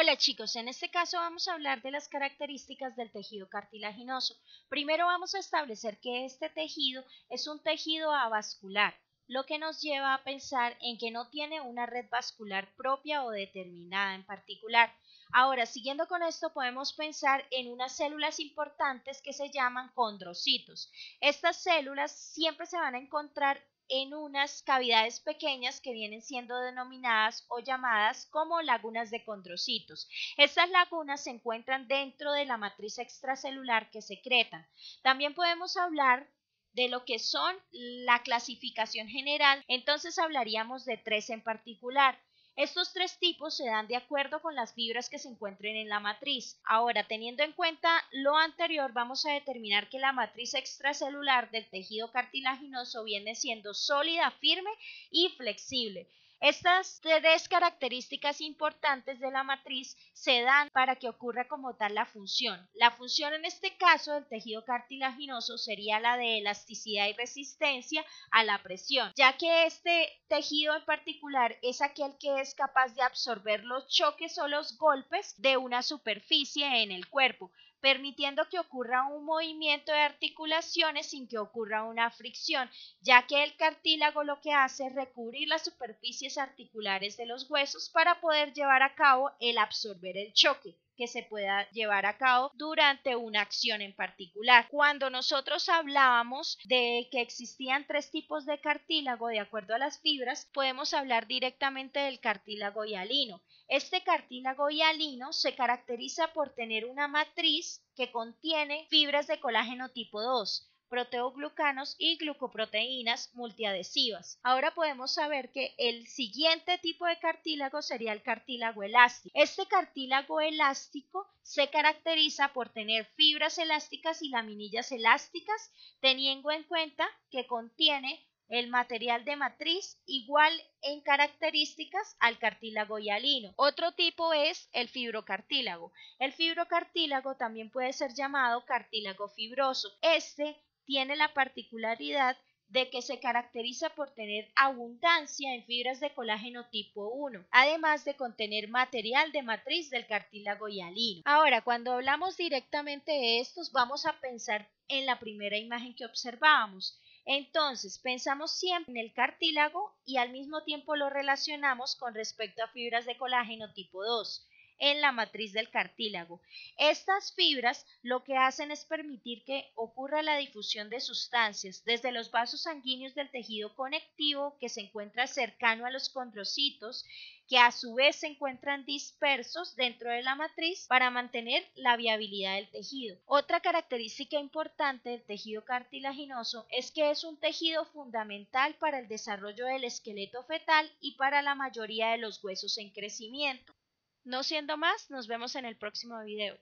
Hola chicos, en este caso vamos a hablar de las características del tejido cartilaginoso. Primero vamos a establecer que este tejido es un tejido avascular, lo que nos lleva a pensar en que no tiene una red vascular propia o determinada en particular. Ahora, siguiendo con esto, podemos pensar en unas células importantes que se llaman condrocitos. Estas células siempre se van a encontrar en unas cavidades pequeñas que vienen siendo denominadas o llamadas como lagunas de condrocitos. Estas lagunas se encuentran dentro de la matriz extracelular que secretan. También podemos hablar de lo que son la clasificación general, entonces hablaríamos de tres en particular. Estos tres tipos se dan de acuerdo con las fibras que se encuentren en la matriz. Ahora, teniendo en cuenta lo anterior, vamos a determinar que la matriz extracelular del tejido cartilaginoso viene siendo sólida, firme y flexible. Estas tres características importantes de la matriz se dan para que ocurra como tal la función. La función en este caso del tejido cartilaginoso sería la de elasticidad y resistencia a la presión, ya que este tejido en particular es aquel que es capaz de absorber los choques o los golpes de una superficie en el cuerpo permitiendo que ocurra un movimiento de articulaciones sin que ocurra una fricción, ya que el cartílago lo que hace es recubrir las superficies articulares de los huesos para poder llevar a cabo el absorber el choque que se pueda llevar a cabo durante una acción en particular. Cuando nosotros hablábamos de que existían tres tipos de cartílago de acuerdo a las fibras, podemos hablar directamente del cartílago hialino. Este cartílago hialino se caracteriza por tener una matriz que contiene fibras de colágeno tipo 2, proteoglucanos y glucoproteínas multiadhesivas. Ahora podemos saber que el siguiente tipo de cartílago sería el cartílago elástico. Este cartílago elástico se caracteriza por tener fibras elásticas y laminillas elásticas, teniendo en cuenta que contiene el material de matriz igual en características al cartílago hialino. Otro tipo es el fibrocartílago. El fibrocartílago también puede ser llamado cartílago fibroso. Este tiene la particularidad de que se caracteriza por tener abundancia en fibras de colágeno tipo 1, además de contener material de matriz del cartílago hialino. Ahora, cuando hablamos directamente de estos, vamos a pensar en la primera imagen que observábamos. Entonces, pensamos siempre en el cartílago y al mismo tiempo lo relacionamos con respecto a fibras de colágeno tipo 2 en la matriz del cartílago. Estas fibras lo que hacen es permitir que ocurra la difusión de sustancias desde los vasos sanguíneos del tejido conectivo que se encuentra cercano a los condrocitos, que a su vez se encuentran dispersos dentro de la matriz para mantener la viabilidad del tejido. Otra característica importante del tejido cartilaginoso es que es un tejido fundamental para el desarrollo del esqueleto fetal y para la mayoría de los huesos en crecimiento. No siendo más, nos vemos en el próximo video.